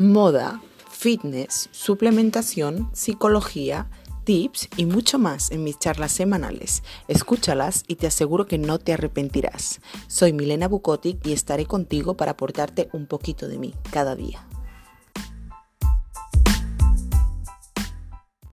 moda, fitness, suplementación, psicología, tips y mucho más en mis charlas semanales. Escúchalas y te aseguro que no te arrepentirás. Soy Milena Bukotic y estaré contigo para aportarte un poquito de mí cada día.